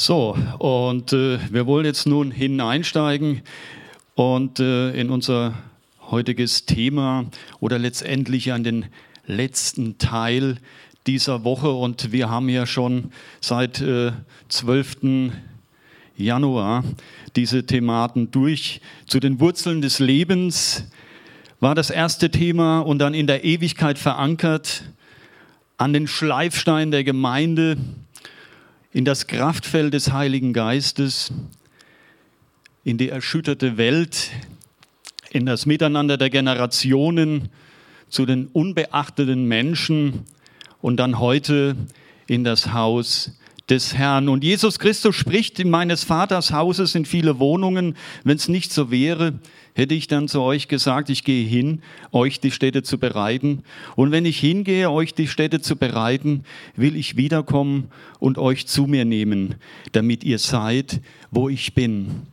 So, und äh, wir wollen jetzt nun hineinsteigen und äh, in unser heutiges Thema oder letztendlich an den letzten Teil dieser Woche. Und wir haben ja schon seit äh, 12. Januar diese Thematen durch. Zu den Wurzeln des Lebens war das erste Thema und dann in der Ewigkeit verankert, an den Schleifstein der Gemeinde in das Kraftfeld des Heiligen Geistes, in die erschütterte Welt, in das Miteinander der Generationen, zu den unbeachteten Menschen und dann heute in das Haus des Herrn. Und Jesus Christus spricht, in meines Vaters Hauses sind viele Wohnungen. Wenn es nicht so wäre, hätte ich dann zu euch gesagt, ich gehe hin, euch die Städte zu bereiten. Und wenn ich hingehe, euch die Städte zu bereiten, will ich wiederkommen und euch zu mir nehmen, damit ihr seid, wo ich bin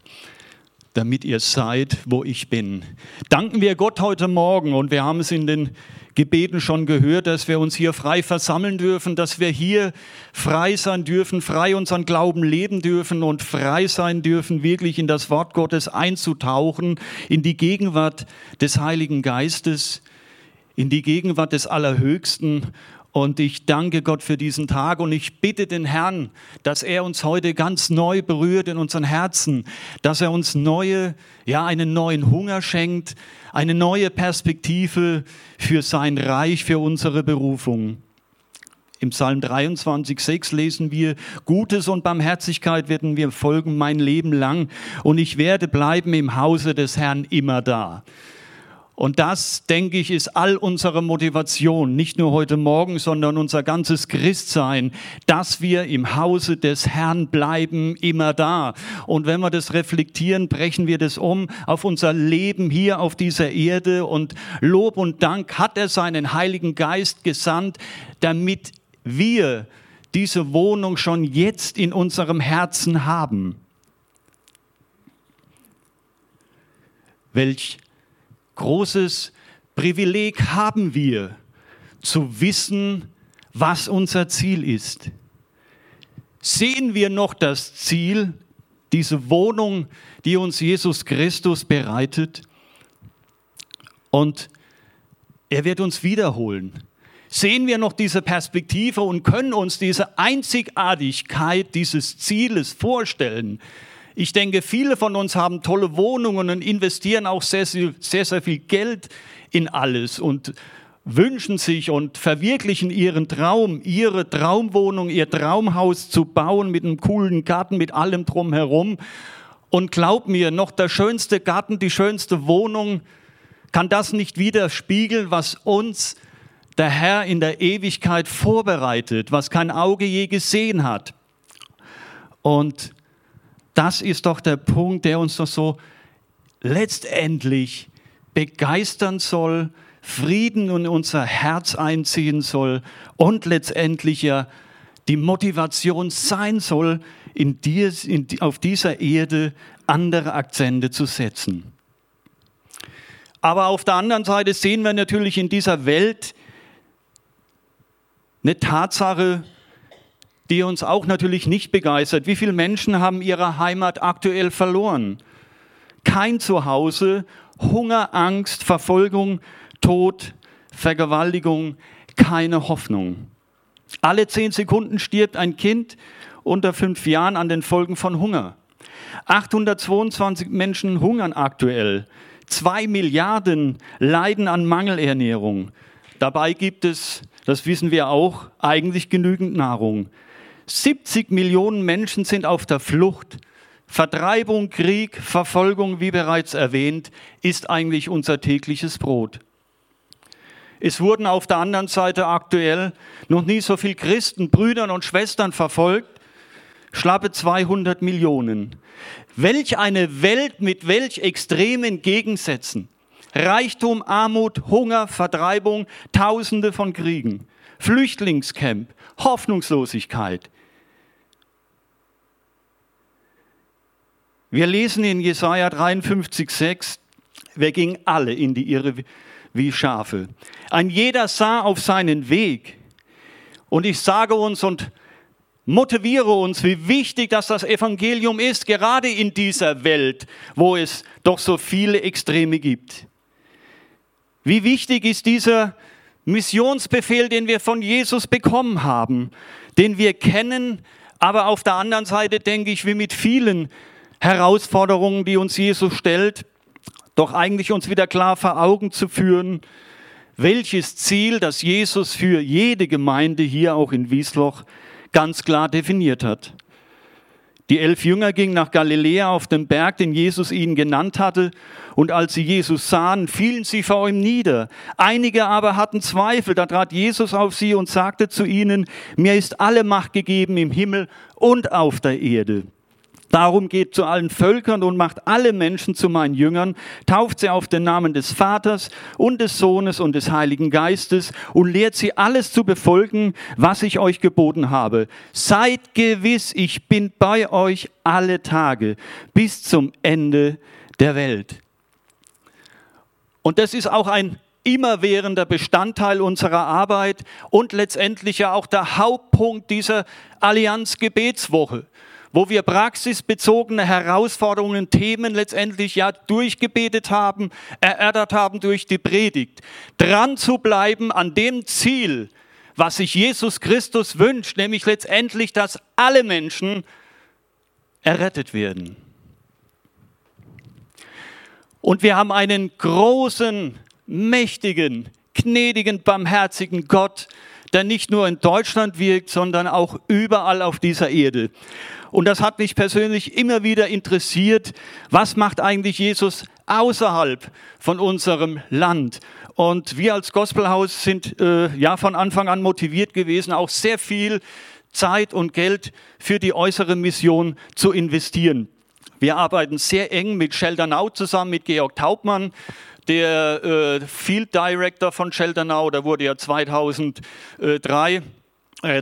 damit ihr seid, wo ich bin. Danken wir Gott heute Morgen und wir haben es in den Gebeten schon gehört, dass wir uns hier frei versammeln dürfen, dass wir hier frei sein dürfen, frei unseren Glauben leben dürfen und frei sein dürfen, wirklich in das Wort Gottes einzutauchen, in die Gegenwart des Heiligen Geistes, in die Gegenwart des Allerhöchsten und ich danke Gott für diesen Tag und ich bitte den Herrn, dass er uns heute ganz neu berührt in unseren Herzen, dass er uns neue, ja, einen neuen Hunger schenkt, eine neue Perspektive für sein Reich, für unsere Berufung. Im Psalm 23, 6 lesen wir, Gutes und Barmherzigkeit werden mir folgen mein Leben lang und ich werde bleiben im Hause des Herrn immer da. Und das, denke ich, ist all unsere Motivation, nicht nur heute Morgen, sondern unser ganzes Christsein, dass wir im Hause des Herrn bleiben, immer da. Und wenn wir das reflektieren, brechen wir das um auf unser Leben hier auf dieser Erde. Und Lob und Dank hat er seinen Heiligen Geist gesandt, damit wir diese Wohnung schon jetzt in unserem Herzen haben. Welch großes Privileg haben wir, zu wissen, was unser Ziel ist. Sehen wir noch das Ziel, diese Wohnung, die uns Jesus Christus bereitet? Und er wird uns wiederholen. Sehen wir noch diese Perspektive und können uns diese Einzigartigkeit dieses Zieles vorstellen, ich denke, viele von uns haben tolle Wohnungen und investieren auch sehr, sehr, sehr viel Geld in alles und wünschen sich und verwirklichen ihren Traum, ihre Traumwohnung, ihr Traumhaus zu bauen mit einem coolen Garten, mit allem drumherum. Und glaub mir, noch der schönste Garten, die schönste Wohnung kann das nicht widerspiegeln, was uns der Herr in der Ewigkeit vorbereitet, was kein Auge je gesehen hat. Und das ist doch der Punkt, der uns doch so letztendlich begeistern soll, Frieden in unser Herz einziehen soll und letztendlich ja die Motivation sein soll, in dir, in, auf dieser Erde andere Akzente zu setzen. Aber auf der anderen Seite sehen wir natürlich in dieser Welt eine Tatsache, die uns auch natürlich nicht begeistert. Wie viele Menschen haben ihre Heimat aktuell verloren? Kein Zuhause, Hunger, Angst, Verfolgung, Tod, Vergewaltigung, keine Hoffnung. Alle zehn Sekunden stirbt ein Kind unter fünf Jahren an den Folgen von Hunger. 822 Menschen hungern aktuell. Zwei Milliarden leiden an Mangelernährung. Dabei gibt es, das wissen wir auch, eigentlich genügend Nahrung. 70 Millionen Menschen sind auf der Flucht. Vertreibung, Krieg, Verfolgung, wie bereits erwähnt, ist eigentlich unser tägliches Brot. Es wurden auf der anderen Seite aktuell noch nie so viele Christen, Brüdern und Schwestern verfolgt. Schlappe 200 Millionen. Welch eine Welt mit welch extremen Gegensätzen. Reichtum, Armut, Hunger, Vertreibung, Tausende von Kriegen. Flüchtlingscamp, Hoffnungslosigkeit, Wir lesen in Jesaja 53,6, wir gingen alle in die Irre wie Schafe. Ein jeder sah auf seinen Weg. Und ich sage uns, und motiviere uns, wie wichtig dass das Evangelium ist, gerade in dieser Welt, wo es doch so viele Extreme gibt. Wie wichtig ist dieser Missionsbefehl, den wir von Jesus bekommen haben, den wir kennen, aber auf der anderen Seite denke ich, wie mit vielen Herausforderungen, die uns Jesus stellt, doch eigentlich uns wieder klar vor Augen zu führen, welches Ziel das Jesus für jede Gemeinde hier auch in Wiesloch ganz klar definiert hat. Die elf Jünger gingen nach Galiläa auf den Berg, den Jesus ihnen genannt hatte, und als sie Jesus sahen, fielen sie vor ihm nieder. Einige aber hatten Zweifel, da trat Jesus auf sie und sagte zu ihnen, mir ist alle Macht gegeben im Himmel und auf der Erde. Darum geht zu allen Völkern und macht alle Menschen zu meinen Jüngern, tauft sie auf den Namen des Vaters und des Sohnes und des Heiligen Geistes und lehrt sie alles zu befolgen, was ich euch geboten habe. Seid gewiss, ich bin bei euch alle Tage bis zum Ende der Welt. Und das ist auch ein immerwährender Bestandteil unserer Arbeit und letztendlich ja auch der Hauptpunkt dieser Allianz Gebetswoche wo wir praxisbezogene Herausforderungen, Themen letztendlich ja durchgebetet haben, erörtert haben durch die Predigt. Dran zu bleiben an dem Ziel, was sich Jesus Christus wünscht, nämlich letztendlich, dass alle Menschen errettet werden. Und wir haben einen großen, mächtigen, gnädigen, barmherzigen Gott, der nicht nur in Deutschland wirkt, sondern auch überall auf dieser Erde. Und das hat mich persönlich immer wieder interessiert, was macht eigentlich Jesus außerhalb von unserem Land? Und wir als Gospelhaus sind äh, ja von Anfang an motiviert gewesen, auch sehr viel Zeit und Geld für die äußere Mission zu investieren. Wir arbeiten sehr eng mit Sheldernau zusammen, mit Georg Taubmann, der äh, Field Director von Sheldernau, der wurde ja 2003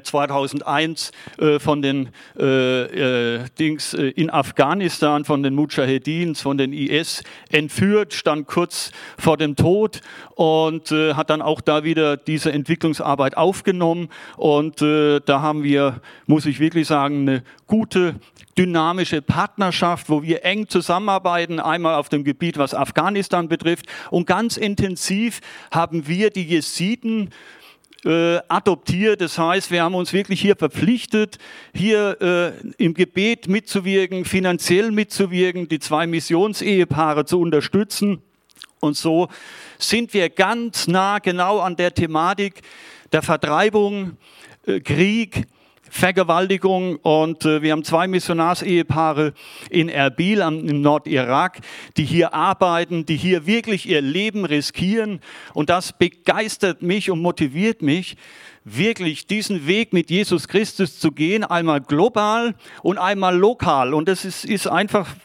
2001 äh, von den äh, äh, Dings äh, in Afghanistan, von den Mujahedins, von den IS entführt, stand kurz vor dem Tod und äh, hat dann auch da wieder diese Entwicklungsarbeit aufgenommen. Und äh, da haben wir, muss ich wirklich sagen, eine gute dynamische Partnerschaft, wo wir eng zusammenarbeiten, einmal auf dem Gebiet, was Afghanistan betrifft. Und ganz intensiv haben wir die Jesiden äh, adoptiert. Das heißt, wir haben uns wirklich hier verpflichtet, hier äh, im Gebet mitzuwirken, finanziell mitzuwirken, die zwei Missionsehepaare zu unterstützen. Und so sind wir ganz nah genau an der Thematik der Vertreibung, äh, Krieg, Vergewaltigung und äh, wir haben zwei Missionarsehepaare in Erbil im Nordirak, die hier arbeiten, die hier wirklich ihr Leben riskieren und das begeistert mich und motiviert mich, wirklich diesen Weg mit Jesus Christus zu gehen, einmal global und einmal lokal und das ist, ist einfach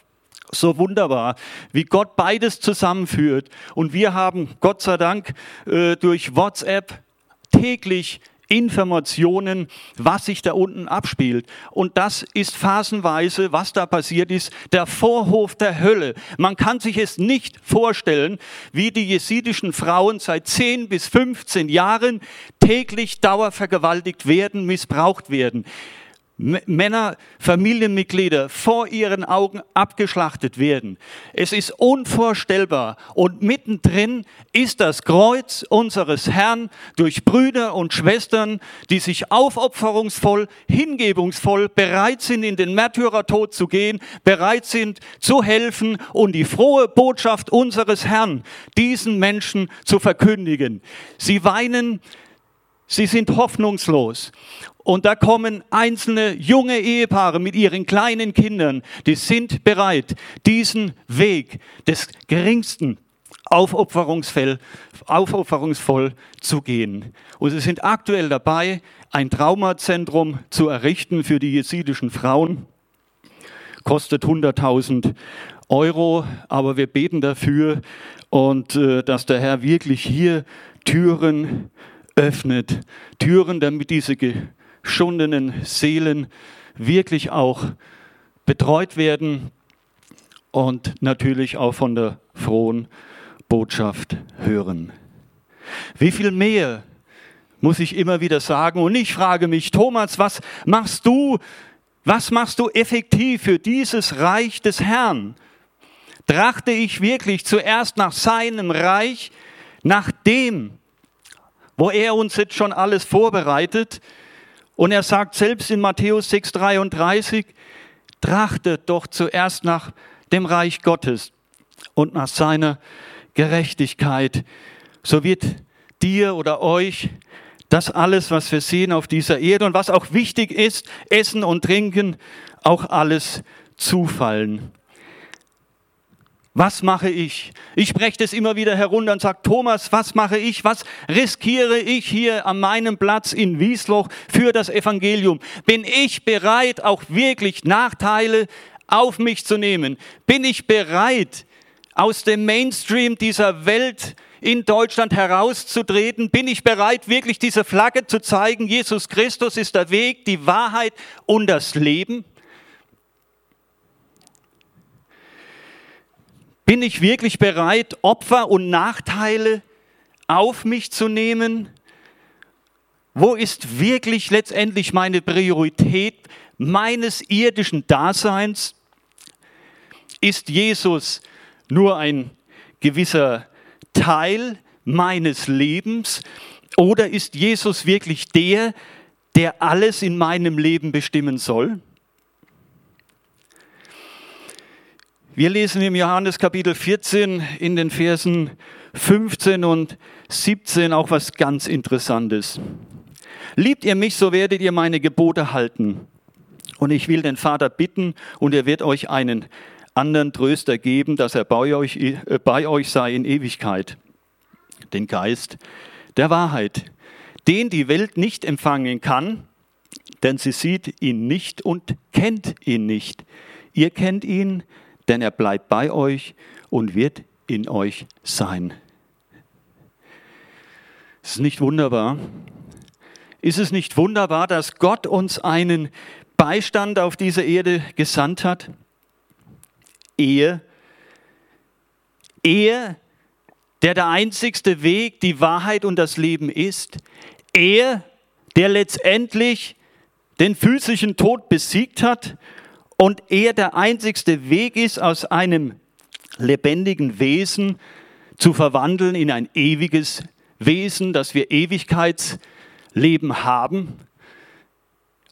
so wunderbar, wie Gott beides zusammenführt. Und wir haben Gott sei Dank äh, durch WhatsApp täglich Informationen, was sich da unten abspielt. Und das ist phasenweise, was da passiert ist, der Vorhof der Hölle. Man kann sich es nicht vorstellen, wie die jesidischen Frauen seit 10 bis 15 Jahren täglich dauervergewaltigt werden, missbraucht werden. Männer, Familienmitglieder vor ihren Augen abgeschlachtet werden. Es ist unvorstellbar. Und mittendrin ist das Kreuz unseres Herrn durch Brüder und Schwestern, die sich aufopferungsvoll, hingebungsvoll bereit sind, in den Märtyrertod zu gehen, bereit sind zu helfen und die frohe Botschaft unseres Herrn diesen Menschen zu verkündigen. Sie weinen, sie sind hoffnungslos. Und da kommen einzelne junge Ehepaare mit ihren kleinen Kindern, die sind bereit, diesen Weg des geringsten aufopferungsvoll, aufopferungsvoll zu gehen. Und sie sind aktuell dabei, ein Traumazentrum zu errichten für die jesidischen Frauen. Kostet 100.000 Euro, aber wir beten dafür und äh, dass der Herr wirklich hier Türen öffnet. Türen, damit diese geschundenen Seelen wirklich auch betreut werden und natürlich auch von der frohen Botschaft hören. Wie viel mehr muss ich immer wieder sagen. Und ich frage mich, Thomas, was machst du, was machst du effektiv für dieses Reich des Herrn? Trachte ich wirklich zuerst nach seinem Reich, nach dem, wo er uns jetzt schon alles vorbereitet? Und er sagt selbst in Matthäus 6,33, trachtet doch zuerst nach dem Reich Gottes und nach seiner Gerechtigkeit. So wird dir oder euch das alles, was wir sehen auf dieser Erde und was auch wichtig ist, Essen und Trinken, auch alles zufallen. Was mache ich? Ich spreche das immer wieder herunter und sage, Thomas, was mache ich? Was riskiere ich hier an meinem Platz in Wiesloch für das Evangelium? Bin ich bereit, auch wirklich Nachteile auf mich zu nehmen? Bin ich bereit, aus dem Mainstream dieser Welt in Deutschland herauszutreten? Bin ich bereit, wirklich diese Flagge zu zeigen? Jesus Christus ist der Weg, die Wahrheit und das Leben? Bin ich wirklich bereit, Opfer und Nachteile auf mich zu nehmen? Wo ist wirklich letztendlich meine Priorität meines irdischen Daseins? Ist Jesus nur ein gewisser Teil meines Lebens oder ist Jesus wirklich der, der alles in meinem Leben bestimmen soll? Wir lesen im Johannes Kapitel 14 in den Versen 15 und 17 auch was ganz Interessantes. Liebt ihr mich, so werdet ihr meine Gebote halten. Und ich will den Vater bitten, und er wird euch einen anderen Tröster geben, dass er bei euch, äh, bei euch sei in Ewigkeit. Den Geist der Wahrheit, den die Welt nicht empfangen kann, denn sie sieht ihn nicht und kennt ihn nicht. Ihr kennt ihn, denn er bleibt bei euch und wird in euch sein. Ist es nicht wunderbar? Ist es nicht wunderbar, dass Gott uns einen Beistand auf diese Erde gesandt hat? Er, er, der der einzigste Weg, die Wahrheit und das Leben ist. Er, der letztendlich den physischen Tod besiegt hat und er der einzigste Weg ist, aus einem lebendigen Wesen zu verwandeln in ein ewiges Wesen, dass wir Ewigkeitsleben haben.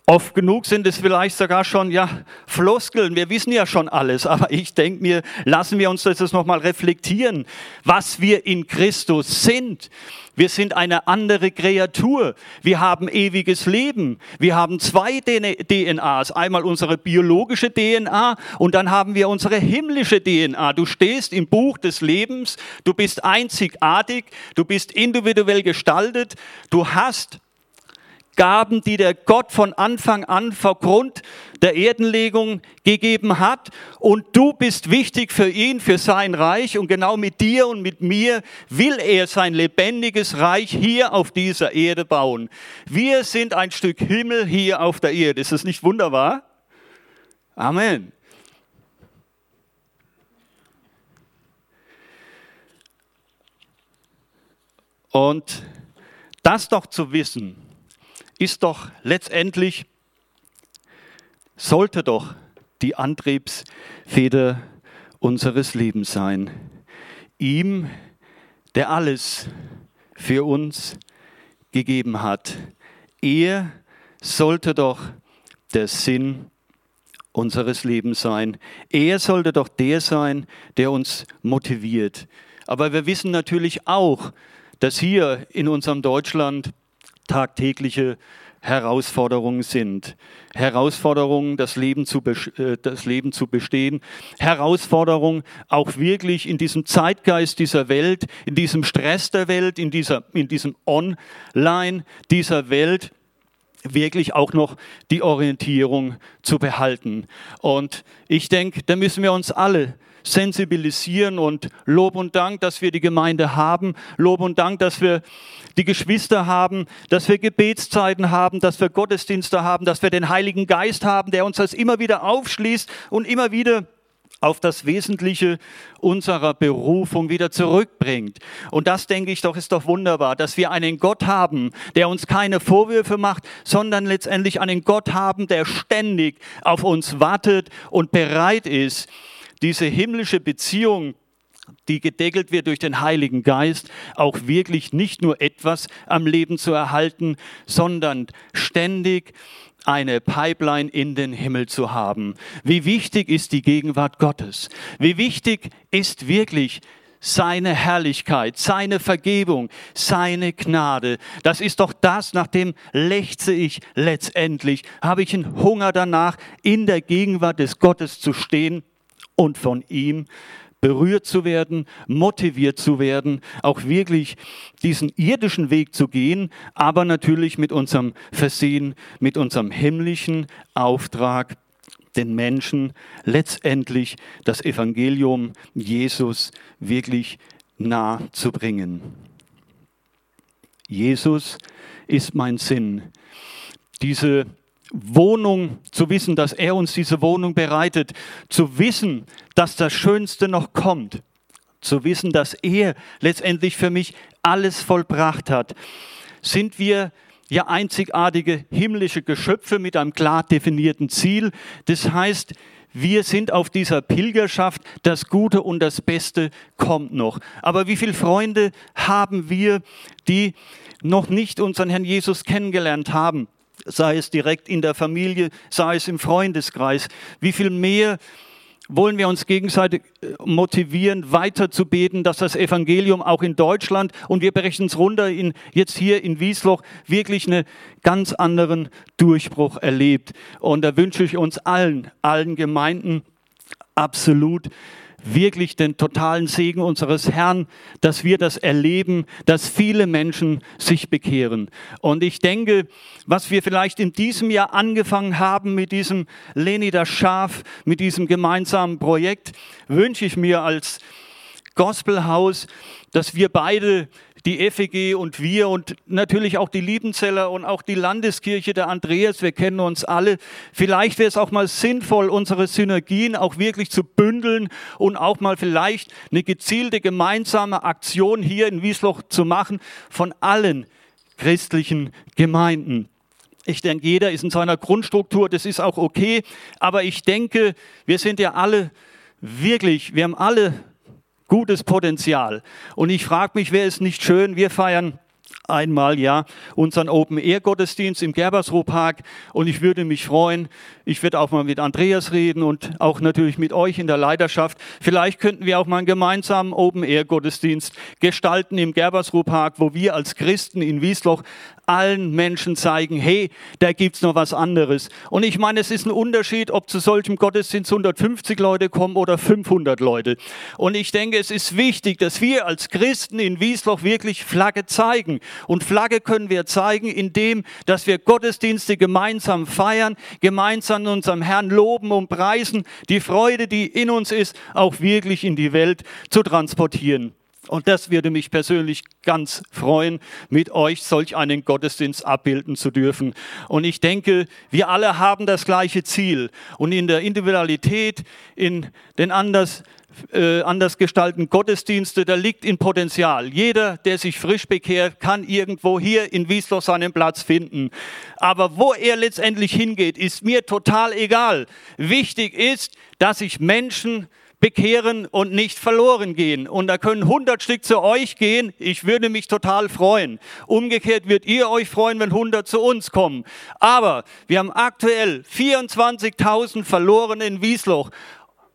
Oft genug sind es vielleicht sogar schon ja Floskeln. Wir wissen ja schon alles, aber ich denke mir, lassen wir uns das nochmal reflektieren, was wir in Christus sind. Wir sind eine andere Kreatur. Wir haben ewiges Leben. Wir haben zwei DNAs. Einmal unsere biologische DNA und dann haben wir unsere himmlische DNA. Du stehst im Buch des Lebens. Du bist einzigartig. Du bist individuell gestaltet. Du hast Gaben, die der Gott von Anfang an vor Grund der Erdenlegung gegeben hat. Und du bist wichtig für ihn, für sein Reich. Und genau mit dir und mit mir will er sein lebendiges Reich hier auf dieser Erde bauen. Wir sind ein Stück Himmel hier auf der Erde. Ist das nicht wunderbar? Amen. Und das doch zu wissen, ist doch letztendlich, sollte doch die Antriebsfeder unseres Lebens sein. Ihm, der alles für uns gegeben hat. Er sollte doch der Sinn unseres Lebens sein. Er sollte doch der sein, der uns motiviert. Aber wir wissen natürlich auch, dass hier in unserem Deutschland tagtägliche Herausforderungen sind. Herausforderungen, das Leben, zu, äh, das Leben zu bestehen. Herausforderungen, auch wirklich in diesem Zeitgeist dieser Welt, in diesem Stress der Welt, in, dieser, in diesem Online dieser Welt, wirklich auch noch die Orientierung zu behalten. Und ich denke, da müssen wir uns alle sensibilisieren und Lob und Dank, dass wir die Gemeinde haben. Lob und Dank, dass wir die Geschwister haben, dass wir Gebetszeiten haben, dass wir Gottesdienste haben, dass wir den Heiligen Geist haben, der uns das immer wieder aufschließt und immer wieder auf das Wesentliche unserer Berufung wieder zurückbringt. Und das, denke ich doch, ist doch wunderbar, dass wir einen Gott haben, der uns keine Vorwürfe macht, sondern letztendlich einen Gott haben, der ständig auf uns wartet und bereit ist, diese himmlische Beziehung die gedeckelt wird durch den Heiligen Geist, auch wirklich nicht nur etwas am Leben zu erhalten, sondern ständig eine Pipeline in den Himmel zu haben. Wie wichtig ist die Gegenwart Gottes? Wie wichtig ist wirklich seine Herrlichkeit, seine Vergebung, seine Gnade. Das ist doch das, nach dem lechze ich letztendlich. Habe ich einen Hunger danach, in der Gegenwart des Gottes zu stehen und von ihm berührt zu werden, motiviert zu werden, auch wirklich diesen irdischen Weg zu gehen, aber natürlich mit unserem Versehen, mit unserem himmlischen Auftrag, den Menschen letztendlich das Evangelium Jesus wirklich nah zu bringen. Jesus ist mein Sinn. Diese Wohnung, zu wissen, dass er uns diese Wohnung bereitet, zu wissen, dass das Schönste noch kommt, zu wissen, dass er letztendlich für mich alles vollbracht hat, sind wir ja einzigartige himmlische Geschöpfe mit einem klar definierten Ziel. Das heißt, wir sind auf dieser Pilgerschaft, das Gute und das Beste kommt noch. Aber wie viele Freunde haben wir, die noch nicht unseren Herrn Jesus kennengelernt haben? Sei es direkt in der Familie, sei es im Freundeskreis. Wie viel mehr wollen wir uns gegenseitig äh, motivieren, weiter zu beten, dass das Evangelium auch in Deutschland und wir brechen es runter in, jetzt hier in Wiesloch wirklich einen ganz anderen Durchbruch erlebt. Und da wünsche ich uns allen, allen Gemeinden absolut wirklich den totalen Segen unseres Herrn, dass wir das erleben, dass viele Menschen sich bekehren. Und ich denke, was wir vielleicht in diesem Jahr angefangen haben mit diesem Leni das Schaf, mit diesem gemeinsamen Projekt, wünsche ich mir als Gospelhaus, dass wir beide die FEG und wir und natürlich auch die Liebenzeller und auch die Landeskirche der Andreas, wir kennen uns alle. Vielleicht wäre es auch mal sinnvoll, unsere Synergien auch wirklich zu bündeln und auch mal vielleicht eine gezielte gemeinsame Aktion hier in Wiesloch zu machen von allen christlichen Gemeinden. Ich denke, jeder ist in seiner Grundstruktur, das ist auch okay, aber ich denke, wir sind ja alle wirklich, wir haben alle gutes Potenzial. Und ich frage mich, wäre es nicht schön, wir feiern einmal ja unseren Open Air Gottesdienst im Gerbersruh Park und ich würde mich freuen. Ich werde auch mal mit Andreas reden und auch natürlich mit euch in der Leiterschaft. Vielleicht könnten wir auch mal einen gemeinsamen Open Air Gottesdienst gestalten im Gerbersruh Park, wo wir als Christen in Wiesloch allen Menschen zeigen, hey, da gibt's noch was anderes. Und ich meine, es ist ein Unterschied, ob zu solchem Gottesdienst 150 Leute kommen oder 500 Leute. Und ich denke, es ist wichtig, dass wir als Christen in Wiesloch wirklich Flagge zeigen. Und Flagge können wir zeigen, indem, dass wir Gottesdienste gemeinsam feiern, gemeinsam unserem Herrn loben und preisen, die Freude, die in uns ist, auch wirklich in die Welt zu transportieren. Und das würde mich persönlich ganz freuen, mit euch solch einen Gottesdienst abbilden zu dürfen. Und ich denke, wir alle haben das gleiche Ziel. Und in der Individualität, in den anders, äh, anders gestalten Gottesdienste, da liegt in Potenzial. Jeder, der sich frisch bekehrt, kann irgendwo hier in Wiesloch seinen Platz finden. Aber wo er letztendlich hingeht, ist mir total egal. Wichtig ist, dass sich Menschen bekehren und nicht verloren gehen. Und da können 100 Stück zu euch gehen. Ich würde mich total freuen. Umgekehrt wird ihr euch freuen, wenn 100 zu uns kommen. Aber wir haben aktuell 24.000 verloren in Wiesloch.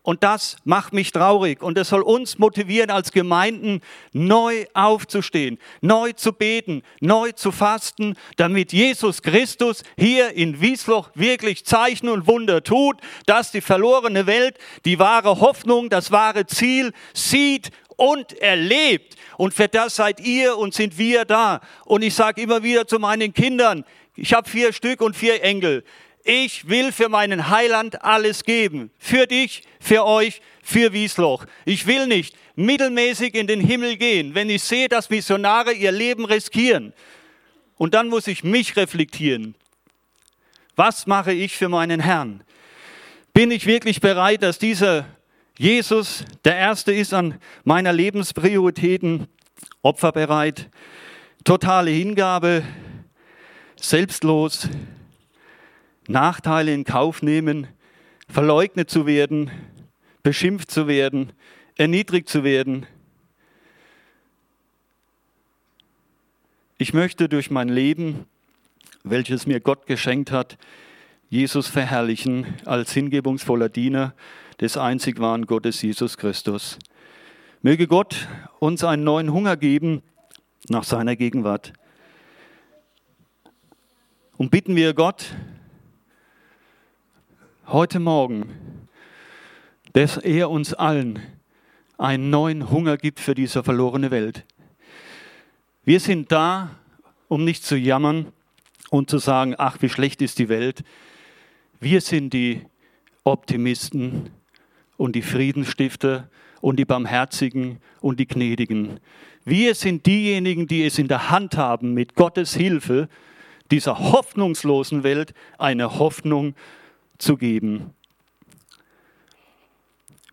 Und das macht mich traurig. Und es soll uns motivieren als Gemeinden, neu aufzustehen, neu zu beten, neu zu fasten, damit Jesus Christus hier in Wiesloch wirklich Zeichen und Wunder tut, dass die verlorene Welt die wahre Hoffnung, das wahre Ziel sieht und erlebt. Und für das seid ihr und sind wir da. Und ich sage immer wieder zu meinen Kindern, ich habe vier Stück und vier Enkel ich will für meinen Heiland alles geben. Für dich, für euch, für Wiesloch. Ich will nicht mittelmäßig in den Himmel gehen, wenn ich sehe, dass Missionare ihr Leben riskieren. Und dann muss ich mich reflektieren. Was mache ich für meinen Herrn? Bin ich wirklich bereit, dass dieser Jesus der Erste ist an meiner Lebensprioritäten, opferbereit, totale Hingabe, selbstlos, Nachteile in Kauf nehmen, verleugnet zu werden, beschimpft zu werden, erniedrigt zu werden. Ich möchte durch mein Leben, welches mir Gott geschenkt hat, Jesus verherrlichen als hingebungsvoller Diener des einzig wahren Gottes Jesus Christus. Möge Gott uns einen neuen Hunger geben nach seiner Gegenwart. Und bitten wir Gott heute Morgen, dass er uns allen einen neuen Hunger gibt für diese verlorene Welt. Wir sind da, um nicht zu jammern und zu sagen, ach, wie schlecht ist die Welt. Wir sind die Optimisten und die Friedensstifter und die Barmherzigen und die Gnädigen. Wir sind diejenigen, die es in der Hand haben, mit Gottes Hilfe dieser hoffnungslosen Welt eine Hoffnung zu geben.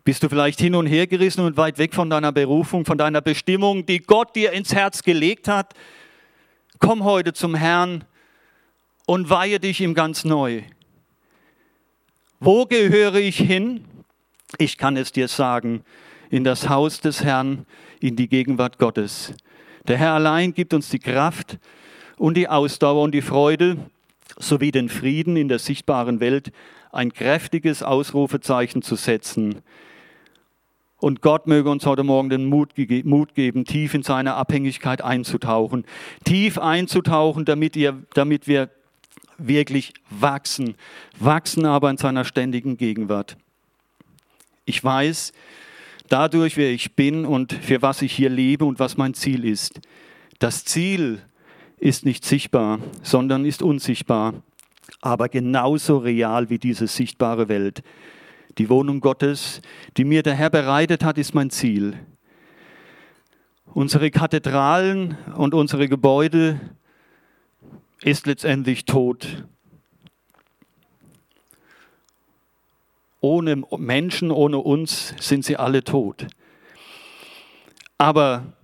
Bist du vielleicht hin und her gerissen und weit weg von deiner Berufung, von deiner Bestimmung, die Gott dir ins Herz gelegt hat? Komm heute zum Herrn und weihe dich ihm ganz neu. Wo gehöre ich hin? Ich kann es dir sagen, in das Haus des Herrn, in die Gegenwart Gottes. Der Herr allein gibt uns die Kraft und die Ausdauer und die Freude sowie den Frieden in der sichtbaren Welt, ein kräftiges Ausrufezeichen zu setzen. Und Gott möge uns heute Morgen den Mut, Mut, geben, tief in seine Abhängigkeit einzutauchen. Tief einzutauchen, damit, ihr, damit wir wirklich wachsen. Wachsen aber in seiner ständigen Gegenwart. Ich weiß dadurch, wer ich bin und für was ich hier lebe und was mein Ziel ist. Das Ziel ist nicht sichtbar, sondern ist unsichtbar, aber genauso real wie diese sichtbare Welt. Die Wohnung Gottes, die mir der Herr bereitet hat, ist mein Ziel. Unsere Kathedralen und unsere Gebäude ist letztendlich tot. Ohne Menschen, ohne uns sind sie alle tot. Aber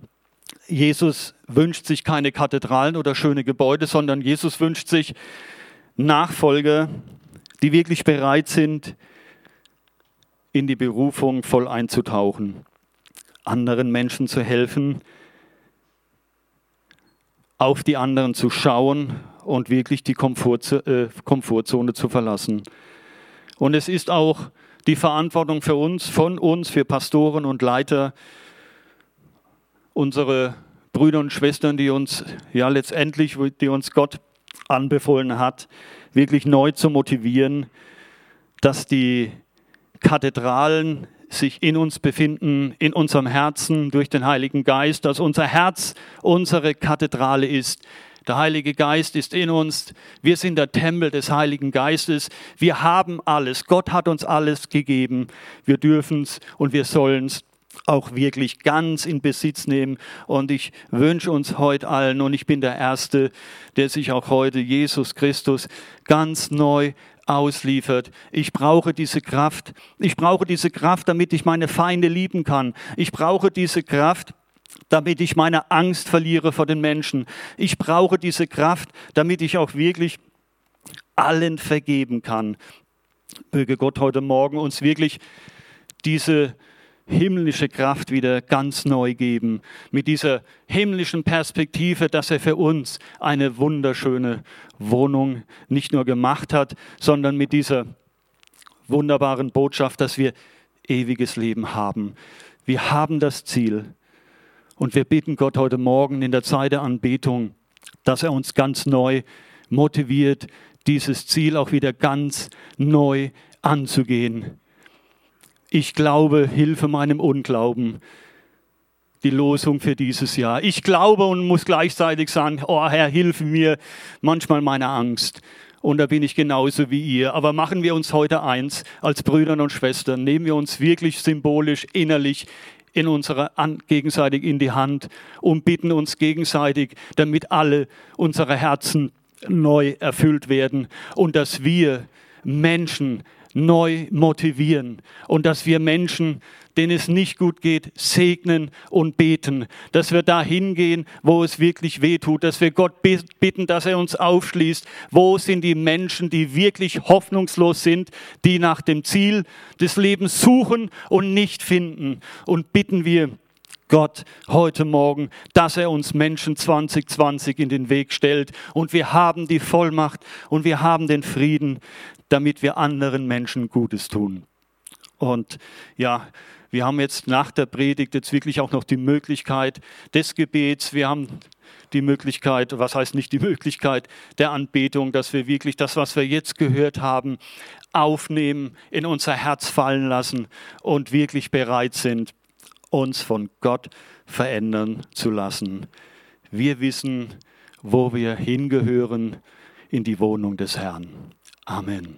Jesus wünscht sich keine Kathedralen oder schöne Gebäude, sondern Jesus wünscht sich Nachfolger, die wirklich bereit sind, in die Berufung voll einzutauchen, anderen Menschen zu helfen, auf die anderen zu schauen und wirklich die äh, Komfortzone zu verlassen. Und es ist auch die Verantwortung für uns, von uns, für Pastoren und Leiter, unsere Brüder und Schwestern, die uns ja letztendlich, die uns Gott anbefohlen hat, wirklich neu zu motivieren, dass die Kathedralen sich in uns befinden, in unserem Herzen durch den Heiligen Geist, dass unser Herz unsere Kathedrale ist, der Heilige Geist ist in uns. Wir sind der Tempel des Heiligen Geistes. Wir haben alles. Gott hat uns alles gegeben. Wir dürfen es und wir sollen es auch wirklich ganz in Besitz nehmen. Und ich wünsche uns heute allen, und ich bin der Erste, der sich auch heute Jesus Christus ganz neu ausliefert. Ich brauche diese Kraft. Ich brauche diese Kraft, damit ich meine Feinde lieben kann. Ich brauche diese Kraft, damit ich meine Angst verliere vor den Menschen. Ich brauche diese Kraft, damit ich auch wirklich allen vergeben kann. Möge Gott heute Morgen uns wirklich diese himmlische Kraft wieder ganz neu geben, mit dieser himmlischen Perspektive, dass er für uns eine wunderschöne Wohnung nicht nur gemacht hat, sondern mit dieser wunderbaren Botschaft, dass wir ewiges Leben haben. Wir haben das Ziel, und wir bitten Gott heute Morgen in der Zeit der Anbetung, dass er uns ganz neu motiviert, dieses Ziel auch wieder ganz neu anzugehen. Ich glaube, hilfe meinem Unglauben, die Losung für dieses Jahr. Ich glaube und muss gleichzeitig sagen, oh Herr, hilf mir manchmal meine Angst. Und da bin ich genauso wie ihr. Aber machen wir uns heute eins als Brüder und Schwestern. Nehmen wir uns wirklich symbolisch, innerlich in unsere gegenseitig in die Hand und bitten uns gegenseitig, damit alle unsere Herzen neu erfüllt werden und dass wir Menschen neu motivieren und dass wir Menschen, denen es nicht gut geht, segnen und beten, dass wir da hingehen, wo es wirklich weh tut, dass wir Gott bitten, dass er uns aufschließt, wo sind die Menschen, die wirklich hoffnungslos sind, die nach dem Ziel des Lebens suchen und nicht finden. Und bitten wir, Gott heute Morgen, dass er uns Menschen 2020 in den Weg stellt. Und wir haben die Vollmacht und wir haben den Frieden, damit wir anderen Menschen Gutes tun. Und ja, wir haben jetzt nach der Predigt jetzt wirklich auch noch die Möglichkeit des Gebets. Wir haben die Möglichkeit, was heißt nicht die Möglichkeit der Anbetung, dass wir wirklich das, was wir jetzt gehört haben, aufnehmen, in unser Herz fallen lassen und wirklich bereit sind, uns von Gott verändern zu lassen. Wir wissen, wo wir hingehören, in die Wohnung des Herrn. Amen.